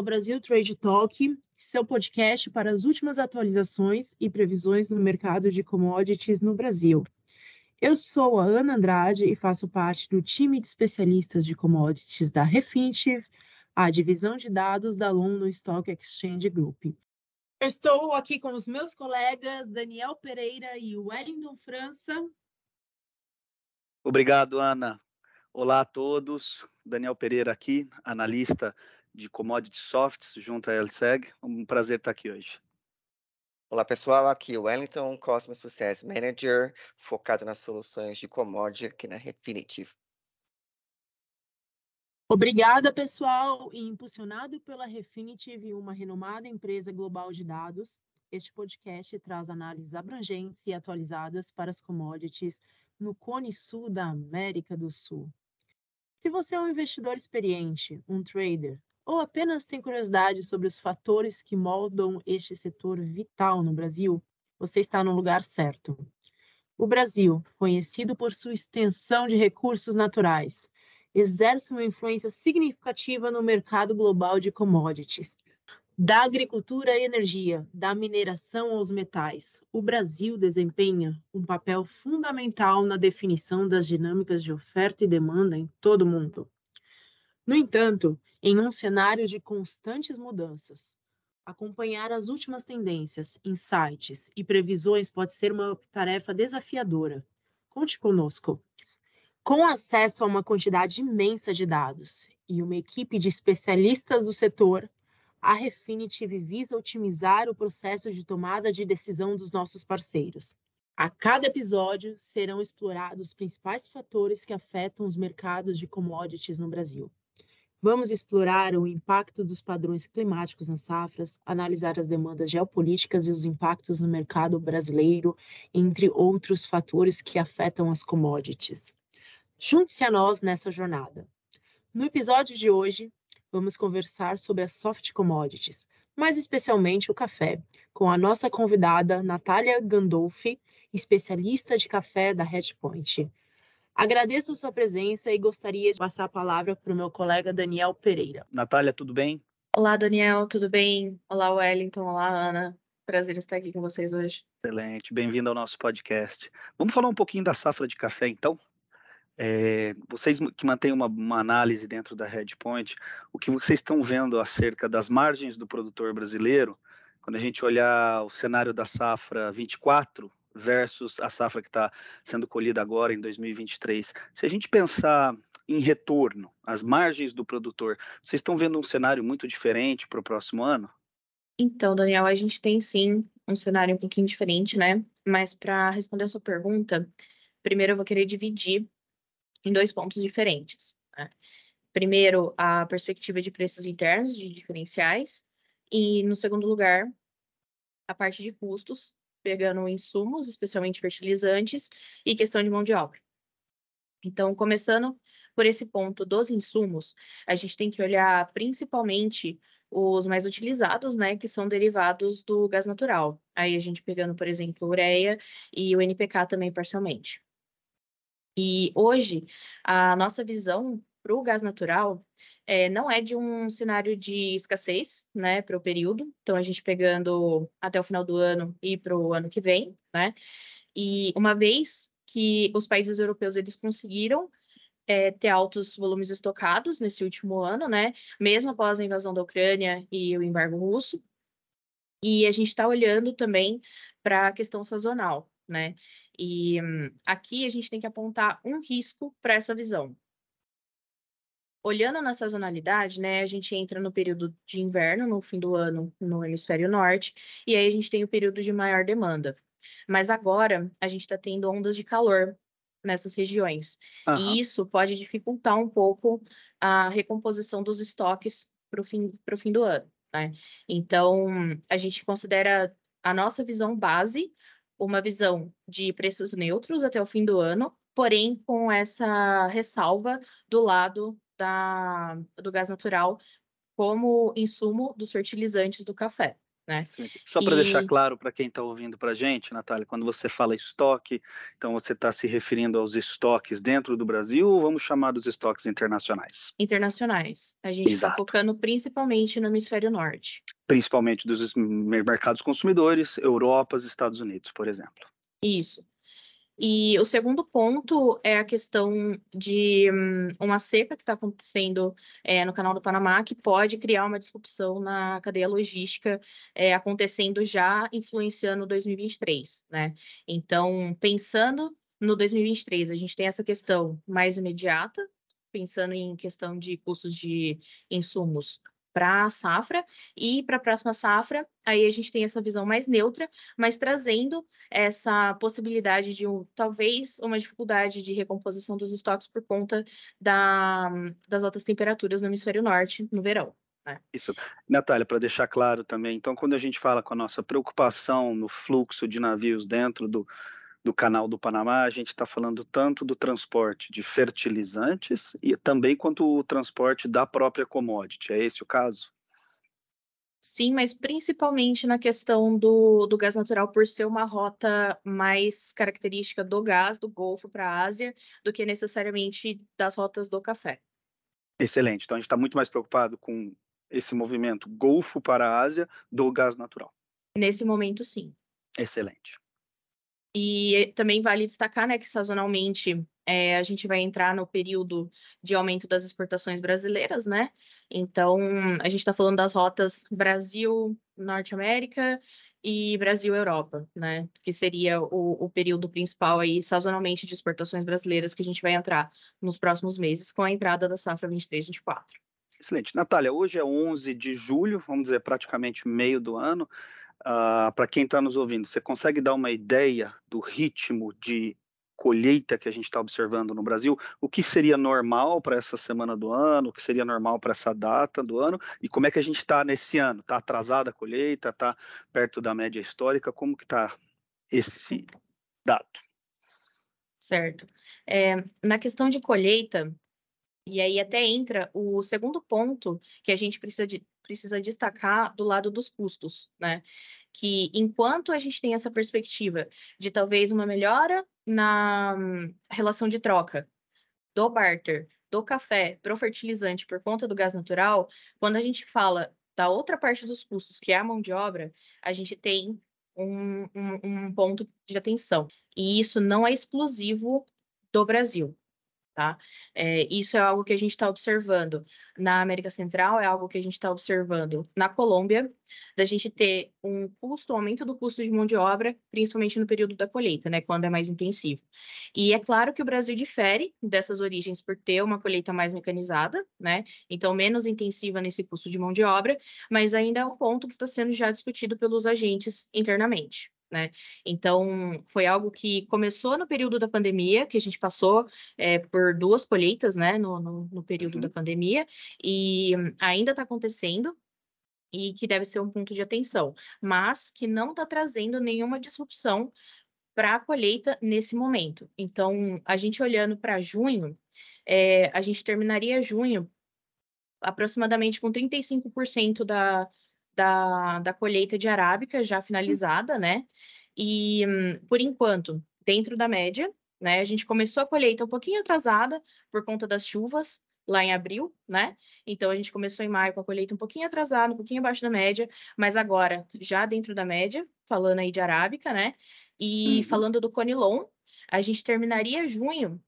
ao Brasil Trade Talk, seu podcast para as últimas atualizações e previsões no mercado de commodities no Brasil. Eu sou a Ana Andrade e faço parte do time de especialistas de commodities da Refinitiv, a divisão de dados da London Stock Exchange Group. Estou aqui com os meus colegas Daniel Pereira e Wellington França. Obrigado, Ana. Olá a todos. Daniel Pereira aqui, analista de Commodity Softs junto à LSEG. Um prazer estar aqui hoje. Olá pessoal, aqui é o Wellington, Cosmos Success Manager, focado nas soluções de commodity aqui na Refinitiv. Obrigada, pessoal, e impulsionado pela Refinitiv, uma renomada empresa global de dados, este podcast traz análises abrangentes e atualizadas para as commodities no Cone Sul da América do Sul. Se você é um investidor experiente, um trader, ou apenas tem curiosidade sobre os fatores que moldam este setor vital no Brasil, você está no lugar certo. O Brasil, conhecido por sua extensão de recursos naturais, exerce uma influência significativa no mercado global de commodities, da agricultura à energia, da mineração aos metais, o Brasil desempenha um papel fundamental na definição das dinâmicas de oferta e demanda em todo o mundo. No entanto, em um cenário de constantes mudanças, acompanhar as últimas tendências, insights e previsões pode ser uma tarefa desafiadora. Conte conosco. Com acesso a uma quantidade imensa de dados e uma equipe de especialistas do setor, a Refinitiv visa otimizar o processo de tomada de decisão dos nossos parceiros. A cada episódio serão explorados os principais fatores que afetam os mercados de commodities no Brasil. Vamos explorar o impacto dos padrões climáticos nas safras, analisar as demandas geopolíticas e os impactos no mercado brasileiro, entre outros fatores que afetam as commodities. Junte-se a nós nessa jornada. No episódio de hoje, vamos conversar sobre as soft commodities, mais especialmente o café, com a nossa convidada Natália Gandolfi, especialista de café da Hedgepoint. Agradeço a sua presença e gostaria de passar a palavra para o meu colega Daniel Pereira. Natália, tudo bem? Olá, Daniel, tudo bem? Olá, Wellington. Olá, Ana. Prazer estar aqui com vocês hoje. Excelente, bem-vindo ao nosso podcast. Vamos falar um pouquinho da safra de café, então? É, vocês que mantêm uma, uma, análise dentro da Redpoint, o que vocês estão vendo acerca das margens do produtor brasileiro, quando a gente olhar o cenário da safra 24 versus a safra que está sendo colhida agora em 2023, se a gente pensar em retorno, as margens do produtor, vocês estão vendo um cenário muito diferente para o próximo ano? Então, Daniel, a gente tem sim um cenário um pouquinho diferente, né? Mas para responder a sua pergunta, primeiro eu vou querer dividir em dois pontos diferentes. Né? Primeiro, a perspectiva de preços internos de diferenciais, e no segundo lugar, a parte de custos, pegando insumos, especialmente fertilizantes, e questão de mão de obra. Então, começando por esse ponto dos insumos, a gente tem que olhar principalmente os mais utilizados, né, que são derivados do gás natural. Aí a gente pegando, por exemplo, ureia e o NPK também parcialmente. E hoje, a nossa visão para o gás natural é, não é de um cenário de escassez, né, para o período. Então, a gente pegando até o final do ano e para o ano que vem, né? E uma vez que os países europeus eles conseguiram é, ter altos volumes estocados nesse último ano, né? Mesmo após a invasão da Ucrânia e o embargo russo. E a gente está olhando também para a questão sazonal, né? E hum, aqui a gente tem que apontar um risco para essa visão. Olhando na sazonalidade, né, a gente entra no período de inverno, no fim do ano, no hemisfério norte, e aí a gente tem o período de maior demanda. Mas agora a gente está tendo ondas de calor nessas regiões. Uhum. E isso pode dificultar um pouco a recomposição dos estoques para o fim, fim do ano. Né? Então, a gente considera a nossa visão base uma visão de preços neutros até o fim do ano, porém com essa ressalva do lado da, do gás natural como insumo dos fertilizantes do café. Né? Só para e... deixar claro para quem está ouvindo para a gente, Natália, quando você fala estoque, então você está se referindo aos estoques dentro do Brasil ou vamos chamar dos estoques internacionais? Internacionais. A gente está focando principalmente no hemisfério norte. Principalmente dos mercados consumidores, Europa, Estados Unidos, por exemplo. Isso. E o segundo ponto é a questão de hum, uma seca que está acontecendo é, no canal do Panamá, que pode criar uma disrupção na cadeia logística, é, acontecendo já, influenciando 2023, né? Então, pensando no 2023, a gente tem essa questão mais imediata, pensando em questão de custos de insumos para a safra e para a próxima safra, aí a gente tem essa visão mais neutra, mas trazendo essa possibilidade de um, talvez uma dificuldade de recomposição dos estoques por conta da, das altas temperaturas no hemisfério norte no verão. Né? Isso, Natália, para deixar claro também, então quando a gente fala com a nossa preocupação no fluxo de navios dentro do, do canal do Panamá, a gente está falando tanto do transporte de fertilizantes e também quanto o transporte da própria commodity. É esse o caso? Sim, mas principalmente na questão do, do gás natural, por ser uma rota mais característica do gás do Golfo para a Ásia do que necessariamente das rotas do café. Excelente. Então a gente está muito mais preocupado com esse movimento Golfo para a Ásia do gás natural. Nesse momento, sim. Excelente. E também vale destacar né, que sazonalmente é, a gente vai entrar no período de aumento das exportações brasileiras, né? Então, a gente está falando das rotas Brasil, Norte América e Brasil-Europa, né? Que seria o, o, período principal aí, sazonalmente, de exportações brasileiras que a gente vai entrar nos próximos meses com a entrada da safra 23-24. Excelente. Natália, hoje é 11 de julho, vamos dizer, praticamente meio do ano. Uh, para quem está nos ouvindo, você consegue dar uma ideia do ritmo de colheita que a gente está observando no Brasil? O que seria normal para essa semana do ano? O que seria normal para essa data do ano? E como é que a gente está nesse ano? Está atrasada a colheita? Está perto da média histórica? Como que está esse dado? Certo. É, na questão de colheita, e aí até entra o segundo ponto que a gente precisa de, precisa destacar do lado dos custos, né? Que enquanto a gente tem essa perspectiva de talvez uma melhora na relação de troca do barter, do café para o fertilizante por conta do gás natural, quando a gente fala da outra parte dos custos, que é a mão de obra, a gente tem um, um, um ponto de atenção. E isso não é exclusivo do Brasil tá? É, isso é algo que a gente está observando na América Central, é algo que a gente está observando na Colômbia, da gente ter um custo, um aumento do custo de mão de obra, principalmente no período da colheita, né, quando é mais intensivo. E é claro que o Brasil difere dessas origens por ter uma colheita mais mecanizada, né, então menos intensiva nesse custo de mão de obra, mas ainda é um ponto que está sendo já discutido pelos agentes internamente. Né? Então, foi algo que começou no período da pandemia, que a gente passou é, por duas colheitas né, no, no, no período uhum. da pandemia, e ainda está acontecendo, e que deve ser um ponto de atenção, mas que não está trazendo nenhuma disrupção para a colheita nesse momento. Então, a gente olhando para junho, é, a gente terminaria junho aproximadamente com 35% da, da, da colheita de arábica já finalizada, né? E, por enquanto, dentro da média, né? A gente começou a colheita um pouquinho atrasada por conta das chuvas lá em abril, né? Então a gente começou em maio com a colheita um pouquinho atrasada, um pouquinho abaixo da média, mas agora já dentro da média, falando aí de arábica, né? E uhum. falando do conilon, a gente terminaria junho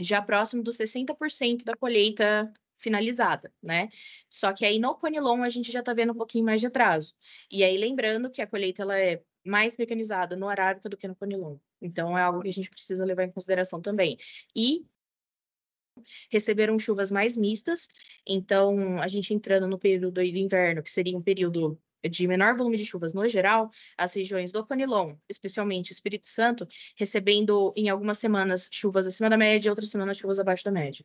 já próximo dos 60% da colheita finalizada, né? Só que aí no Conilon a gente já está vendo um pouquinho mais de atraso. E aí lembrando que a colheita ela é mais mecanizada no Arábica do que no Conilon. Então é algo que a gente precisa levar em consideração também. E receberam chuvas mais mistas, então a gente entrando no período do inverno, que seria um período de menor volume de chuvas no geral, as regiões do Conilon, especialmente Espírito Santo, recebendo em algumas semanas chuvas acima da média, outras semanas chuvas abaixo da média.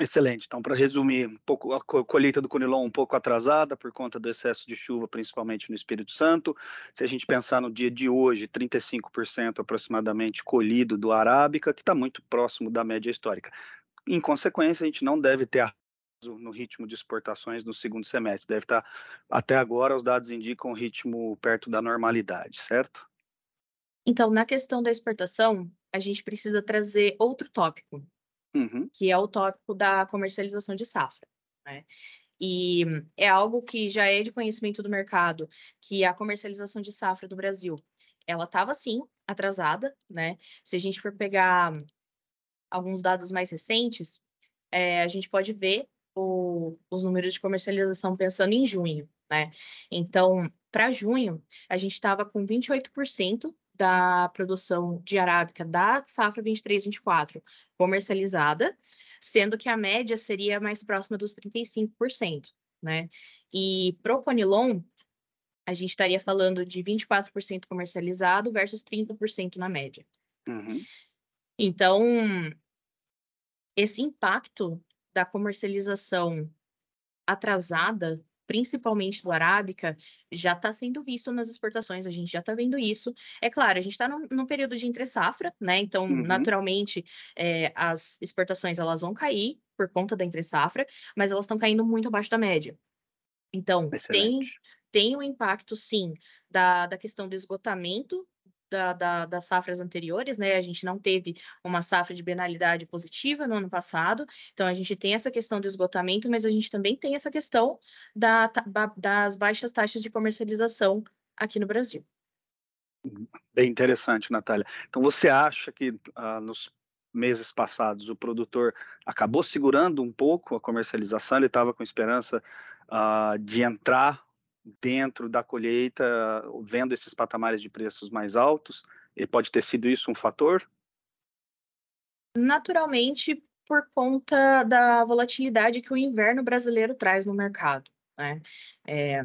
Excelente. Então, para resumir, um pouco a colheita do Conilon um pouco atrasada por conta do excesso de chuva, principalmente no Espírito Santo. Se a gente pensar no dia de hoje, 35% aproximadamente colhido do Arábica, que está muito próximo da média histórica. Em consequência, a gente não deve ter no ritmo de exportações no segundo semestre. Deve estar, até agora, os dados indicam um ritmo perto da normalidade, certo? Então, na questão da exportação, a gente precisa trazer outro tópico, uhum. que é o tópico da comercialização de safra. Né? E é algo que já é de conhecimento do mercado, que a comercialização de safra do Brasil, ela estava sim atrasada, né? Se a gente for pegar alguns dados mais recentes, é, a gente pode ver o, os números de comercialização pensando em junho, né? Então, para junho, a gente estava com 28% da produção de arábica da safra 23-24 comercializada, sendo que a média seria mais próxima dos 35%, né? E pro Conilon, a gente estaria falando de 24% comercializado versus 30% na média. Uhum. Então, esse impacto da comercialização atrasada, principalmente do arábica, já está sendo visto nas exportações, a gente já está vendo isso. É claro, a gente está num, período de entre safra, né? Então, uhum. naturalmente, é, as exportações elas vão cair por conta da entre safra, mas elas estão caindo muito abaixo da média. Então, tem, tem um impacto, sim, da, da questão do esgotamento da, da, das safras anteriores, né? A gente não teve uma safra de penalidade positiva no ano passado, então a gente tem essa questão do esgotamento, mas a gente também tem essa questão da, das baixas taxas de comercialização aqui no Brasil. Bem interessante, Natália. Então você acha que ah, nos meses passados o produtor acabou segurando um pouco a comercialização, ele estava com esperança ah, de entrar dentro da colheita, vendo esses patamares de preços mais altos? E pode ter sido isso um fator? Naturalmente, por conta da volatilidade que o inverno brasileiro traz no mercado. Né? É,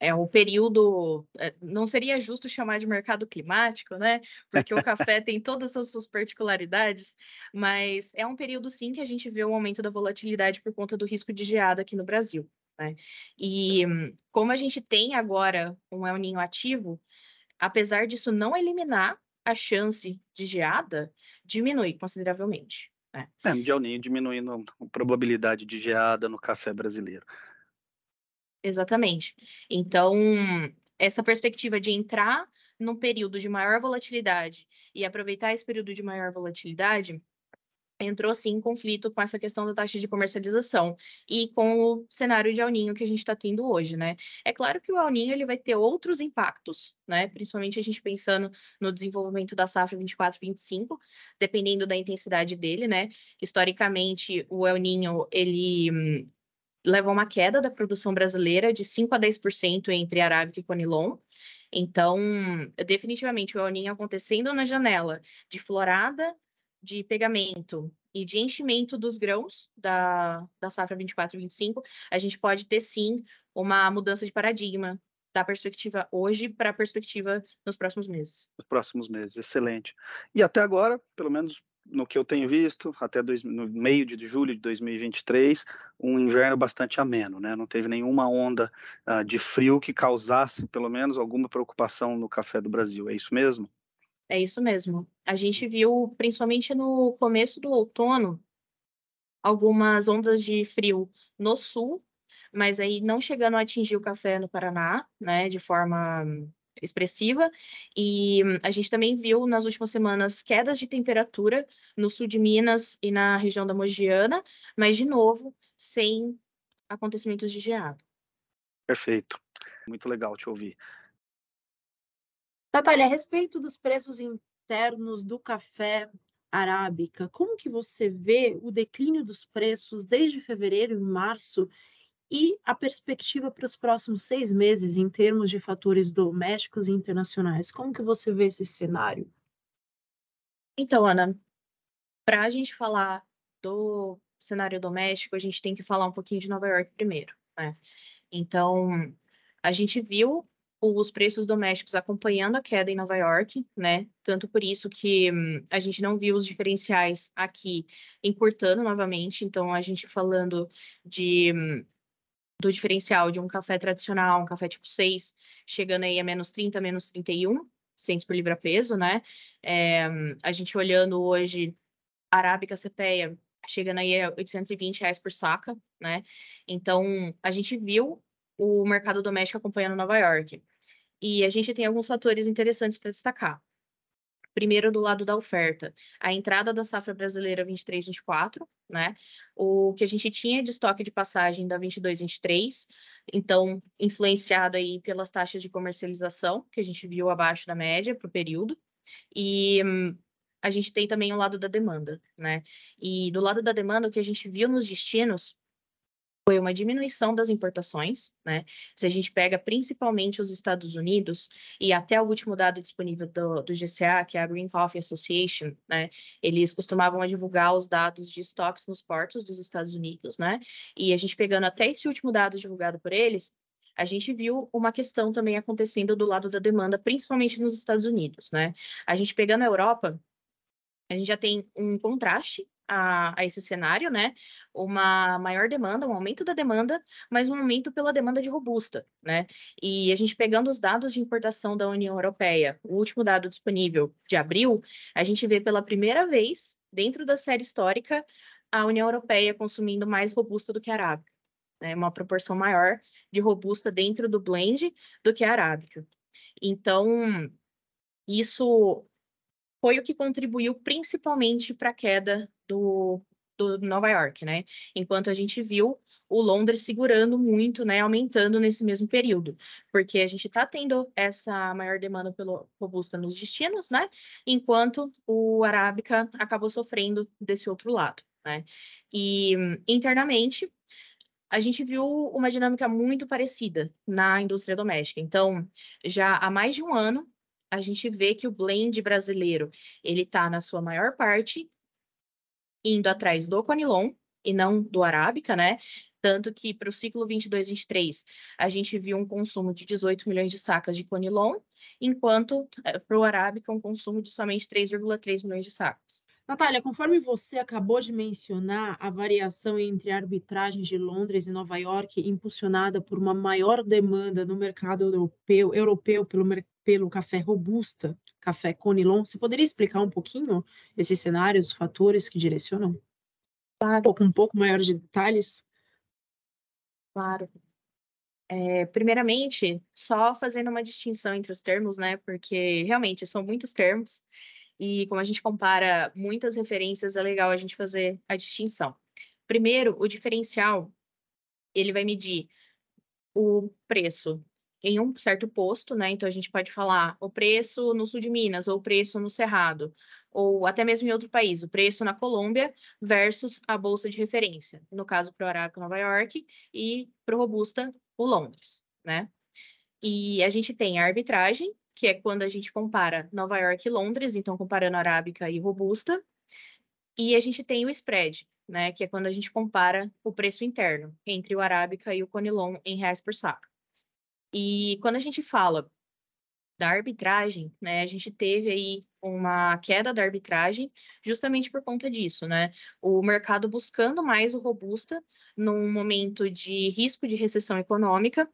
é um período, é, não seria justo chamar de mercado climático, né? Porque o café tem todas as suas particularidades, mas é um período sim que a gente vê o um aumento da volatilidade por conta do risco de geada aqui no Brasil. Né? E como a gente tem agora um El Ninho ativo, apesar disso não eliminar a chance de geada, diminui consideravelmente. Né? É, de El Ninho diminuindo a probabilidade de geada no café brasileiro. Exatamente. Então, essa perspectiva de entrar num período de maior volatilidade e aproveitar esse período de maior volatilidade entrou sim em conflito com essa questão da taxa de comercialização e com o cenário de El Ninho que a gente está tendo hoje, né? É claro que o El Ninho ele vai ter outros impactos, né? Principalmente a gente pensando no desenvolvimento da safra 24-25, dependendo da intensidade dele, né? Historicamente, o El Ninho ele hum, leva uma queda da produção brasileira de 5 a 10% entre Arábica e Conilon. Então, definitivamente, o El Ninho acontecendo na janela de florada de pegamento e de enchimento dos grãos da, da safra 24-25, a gente pode ter sim uma mudança de paradigma da perspectiva hoje para a perspectiva nos próximos meses. Nos próximos meses, excelente. E até agora, pelo menos no que eu tenho visto, até dois, no meio de julho de 2023, um inverno bastante ameno, né? Não teve nenhuma onda uh, de frio que causasse, pelo menos, alguma preocupação no café do Brasil. É isso mesmo? É isso mesmo. A gente viu, principalmente no começo do outono, algumas ondas de frio no sul, mas aí não chegando a atingir o café no Paraná, né, de forma expressiva. E a gente também viu nas últimas semanas quedas de temperatura no sul de Minas e na região da Mogiana, mas de novo sem acontecimentos de geada. Perfeito. Muito legal te ouvir. Natália, a respeito dos preços internos do café arábica, como que você vê o declínio dos preços desde fevereiro e março e a perspectiva para os próximos seis meses em termos de fatores domésticos e internacionais? Como que você vê esse cenário? Então, Ana, para a gente falar do cenário doméstico, a gente tem que falar um pouquinho de Nova York primeiro, né? Então, a gente viu os preços domésticos acompanhando a queda em Nova York, né? Tanto por isso que hum, a gente não viu os diferenciais aqui encurtando novamente. Então, a gente falando de hum, do diferencial de um café tradicional, um café tipo 6, chegando aí a menos 30, menos 31 centos por libra peso, né? É, a gente olhando hoje Arábica CPEA chegando aí a 820 reais por saca, né? Então, a gente viu o mercado doméstico acompanhando Nova York. E a gente tem alguns fatores interessantes para destacar. Primeiro, do lado da oferta, a entrada da safra brasileira 23-24, né? O que a gente tinha de estoque de passagem da 22-23, então influenciado aí pelas taxas de comercialização que a gente viu abaixo da média para o período. E hum, a gente tem também o lado da demanda, né? E do lado da demanda, o que a gente viu nos destinos foi uma diminuição das importações, né? Se a gente pega principalmente os Estados Unidos e até o último dado disponível do, do GCA, que é a Green Coffee Association, né? Eles costumavam divulgar os dados de estoques nos portos dos Estados Unidos, né? E a gente pegando até esse último dado divulgado por eles, a gente viu uma questão também acontecendo do lado da demanda, principalmente nos Estados Unidos, né? A gente pegando a Europa, a gente já tem um contraste a, a, esse cenário, né? Uma maior demanda, um aumento da demanda, mas um aumento pela demanda de robusta, né? E a gente pegando os dados de importação da União Europeia, o último dado disponível de abril, a gente vê pela primeira vez, dentro da série histórica, a União Europeia consumindo mais robusta do que a arábica. Né? Uma proporção maior de robusta dentro do blend do que a arábica. Então, isso foi o que contribuiu principalmente para a queda do, do Nova York, né? Enquanto a gente viu o Londres segurando muito, né, aumentando nesse mesmo período, porque a gente está tendo essa maior demanda pelo robusta nos destinos, né, enquanto o arábica acabou sofrendo desse outro lado, né. E internamente a gente viu uma dinâmica muito parecida na indústria doméstica. Então, já há mais de um ano a gente vê que o blend brasileiro ele está na sua maior parte indo atrás do Conilon e não do Arábica, né? Tanto que para o ciclo 22-23 a gente viu um consumo de 18 milhões de sacas de Conilon, enquanto eh, para o Arábica um consumo de somente 3,3 milhões de sacas. Natália, conforme você acabou de mencionar, a variação entre arbitragens de Londres e Nova York, impulsionada por uma maior demanda no mercado europeu, europeu pelo, pelo café robusta, café Conilon, você poderia explicar um pouquinho esses cenários, os fatores que direcionam? Claro. Com um pouco maior de detalhes? Claro. É, primeiramente, só fazendo uma distinção entre os termos, né? Porque realmente são muitos termos. E como a gente compara muitas referências, é legal a gente fazer a distinção. Primeiro, o diferencial, ele vai medir o preço em um certo posto, né? Então a gente pode falar o preço no sul de Minas, ou o preço no Cerrado, ou até mesmo em outro país, o preço na Colômbia versus a bolsa de referência. No caso, para o Arábica Nova York e para o Robusta, o Londres, né? E a gente tem a arbitragem, que é quando a gente compara Nova York e Londres, então comparando arábica e robusta, e a gente tem o spread, né, que é quando a gente compara o preço interno entre o arábica e o conilon em reais por saco. E quando a gente fala da arbitragem, né, a gente teve aí uma queda da arbitragem justamente por conta disso, né? O mercado buscando mais o robusta num momento de risco de recessão econômica,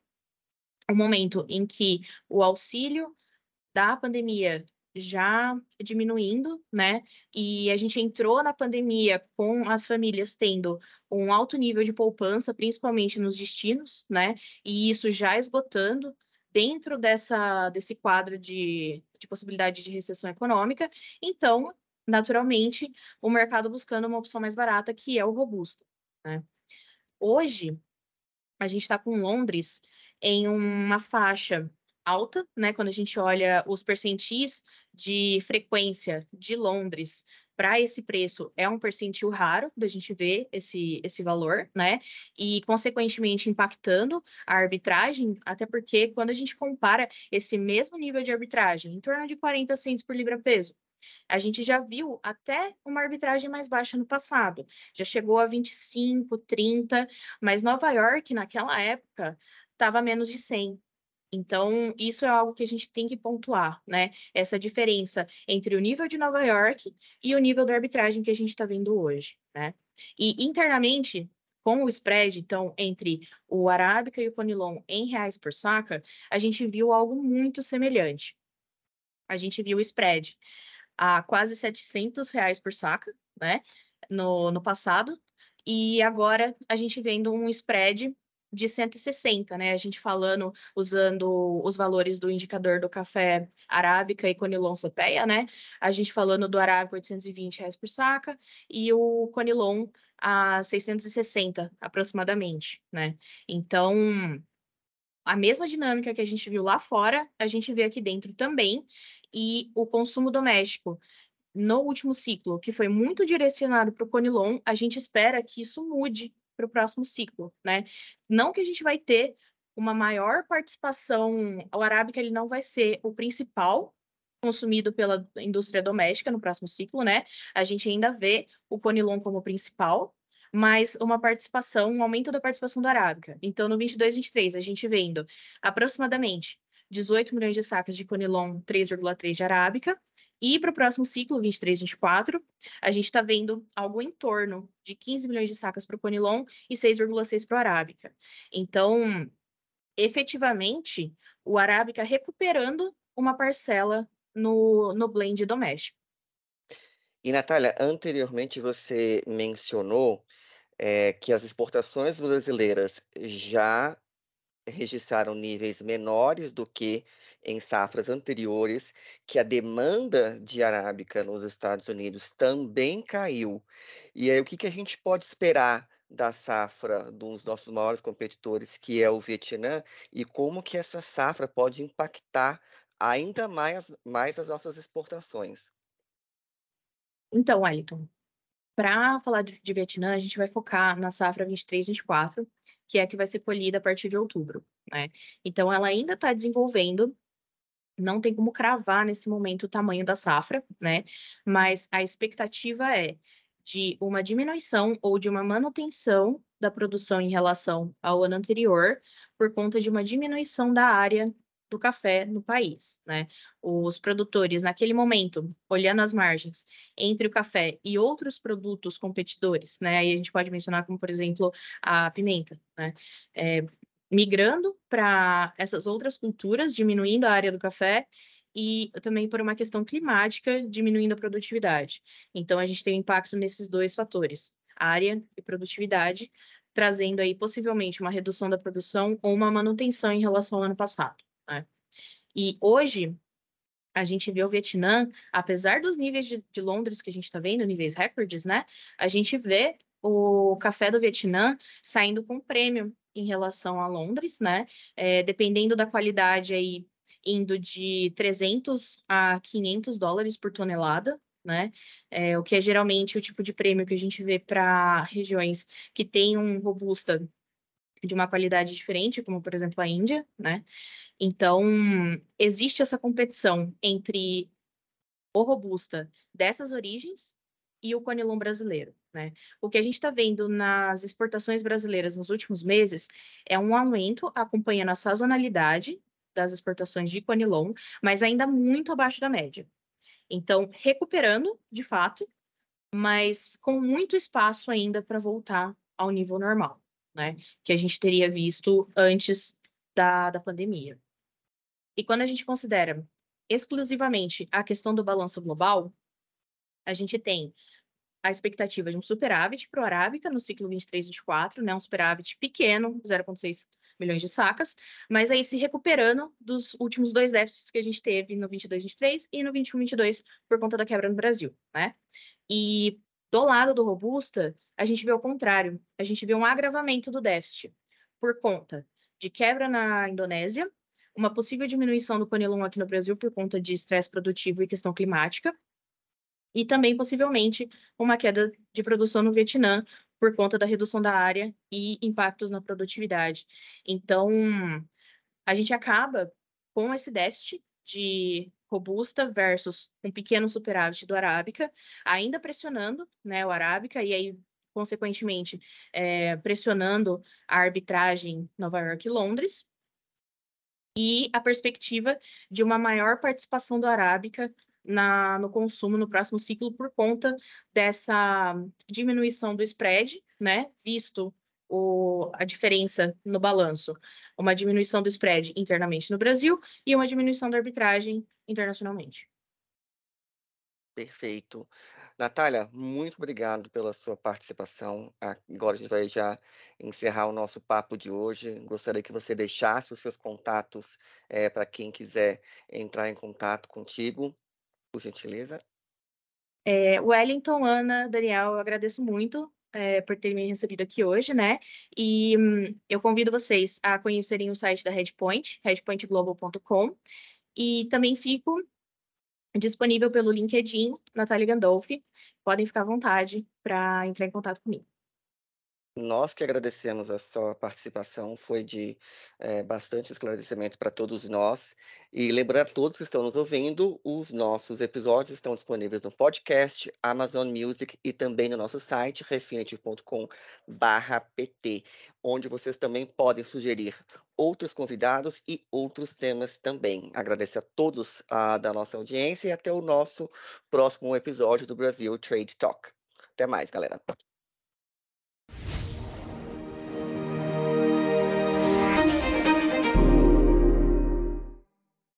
um momento em que o auxílio da pandemia já diminuindo, né? E a gente entrou na pandemia com as famílias tendo um alto nível de poupança, principalmente nos destinos, né? E isso já esgotando dentro dessa, desse quadro de, de possibilidade de recessão econômica. Então, naturalmente, o mercado buscando uma opção mais barata, que é o robusto, né? Hoje, a gente está com Londres em uma faixa alta, né? Quando a gente olha os percentis de frequência de Londres para esse preço, é um percentil raro da gente ver esse, esse valor, né? E, consequentemente, impactando a arbitragem, até porque quando a gente compara esse mesmo nível de arbitragem, em torno de 40 centos por libra-peso, a gente já viu até uma arbitragem mais baixa no passado, já chegou a 25, 30, mas Nova York, naquela época, estava menos de 100. Então, isso é algo que a gente tem que pontuar, né? Essa diferença entre o nível de Nova York e o nível da arbitragem que a gente está vendo hoje, né? E internamente, com o spread, então, entre o Arábica e o Conilon em reais por saca, a gente viu algo muito semelhante. A gente viu o spread a quase 700 reais por saca, né? no, no passado, e agora a gente vendo um spread de 160, né? A gente falando, usando os valores do indicador do café arábica e conilon cepeia, né? A gente falando do arábica 820 reais por saca e o conilon a 660 aproximadamente, né? Então, a mesma dinâmica que a gente viu lá fora, a gente vê aqui dentro também, e o consumo doméstico no último ciclo, que foi muito direcionado para o Conilon, a gente espera que isso mude para o próximo ciclo, né? Não que a gente vai ter uma maior participação, o arábica ele não vai ser o principal consumido pela indústria doméstica no próximo ciclo, né? A gente ainda vê o conilon como principal, mas uma participação, um aumento da participação do arábica. Então, no 22, 23, a gente vendo aproximadamente 18 milhões de sacas de conilon, 3,3 de arábica, e para o próximo ciclo, 23, 24, a gente está vendo algo em torno de 15 milhões de sacas para o Conilon e 6,6 para o Arábica. Então, efetivamente, o Arábica recuperando uma parcela no, no blend doméstico. E, Natália, anteriormente você mencionou é, que as exportações brasileiras já registraram níveis menores do que em safras anteriores que a demanda de arábica nos Estados Unidos também caiu. E aí, o que, que a gente pode esperar da safra dos nossos maiores competidores, que é o Vietnã, e como que essa safra pode impactar ainda mais, mais as nossas exportações? Então, Wellington, para falar de, de Vietnã, a gente vai focar na safra 23-24, que é a que vai ser colhida a partir de outubro. Né? Então, ela ainda está desenvolvendo não tem como cravar nesse momento o tamanho da safra, né? Mas a expectativa é de uma diminuição ou de uma manutenção da produção em relação ao ano anterior, por conta de uma diminuição da área do café no país, né? Os produtores, naquele momento, olhando as margens entre o café e outros produtos competidores, né? Aí a gente pode mencionar como, por exemplo, a pimenta, né? É, migrando para essas outras culturas, diminuindo a área do café e também por uma questão climática, diminuindo a produtividade. Então, a gente tem impacto nesses dois fatores, área e produtividade, trazendo aí possivelmente uma redução da produção ou uma manutenção em relação ao ano passado. Né? E hoje, a gente vê o Vietnã, apesar dos níveis de, de Londres que a gente está vendo, níveis recordes, né? A gente vê o café do Vietnã saindo com prêmio em relação a Londres, né? É, dependendo da qualidade aí, indo de 300 a 500 dólares por tonelada, né? É, o que é geralmente o tipo de prêmio que a gente vê para regiões que têm um robusta de uma qualidade diferente, como por exemplo a Índia, né? Então existe essa competição entre o robusta dessas origens e o conilon brasileiro. Né? O que a gente está vendo nas exportações brasileiras nos últimos meses é um aumento acompanhando a sazonalidade das exportações de conilon, mas ainda muito abaixo da média. Então, recuperando, de fato, mas com muito espaço ainda para voltar ao nível normal, né? Que a gente teria visto antes da, da pandemia. E quando a gente considera exclusivamente a questão do balanço global, a gente tem a expectativa de um superávit para o Arábica no ciclo 23-24, né, um superávit pequeno, 0,6 milhões de sacas, mas aí se recuperando dos últimos dois déficits que a gente teve no 22-23 e no 21-22 por conta da quebra no Brasil, né? E do lado do Robusta, a gente vê o contrário, a gente vê um agravamento do déficit por conta de quebra na Indonésia, uma possível diminuição do conilon aqui no Brasil por conta de estresse produtivo e questão climática, e também possivelmente uma queda de produção no Vietnã por conta da redução da área e impactos na produtividade. Então, a gente acaba com esse déficit de robusta versus um pequeno superávit do arábica, ainda pressionando né, o arábica e aí consequentemente é, pressionando a arbitragem Nova York e Londres e a perspectiva de uma maior participação do arábica na, no consumo no próximo ciclo por conta dessa diminuição do spread, né? Visto o, a diferença no balanço, uma diminuição do spread internamente no Brasil e uma diminuição da arbitragem internacionalmente. Perfeito. Natália, muito obrigado pela sua participação. Agora a gente vai já encerrar o nosso papo de hoje. Gostaria que você deixasse os seus contatos é, para quem quiser entrar em contato contigo, por gentileza. É, Wellington, Ana, Daniel, eu agradeço muito é, por terem me recebido aqui hoje, né? E hum, eu convido vocês a conhecerem o site da Redpoint, redpointglobal.com, e também fico disponível pelo LinkedIn, Natália Gandolfi. Podem ficar à vontade para entrar em contato comigo. Nós que agradecemos a sua participação, foi de é, bastante esclarecimento para todos nós. E lembrar a todos que estão nos ouvindo, os nossos episódios estão disponíveis no podcast, Amazon Music e também no nosso site, refinitiv.com/pt, onde vocês também podem sugerir outros convidados e outros temas também. Agradeço a todos a, da nossa audiência e até o nosso próximo episódio do Brasil Trade Talk. Até mais, galera.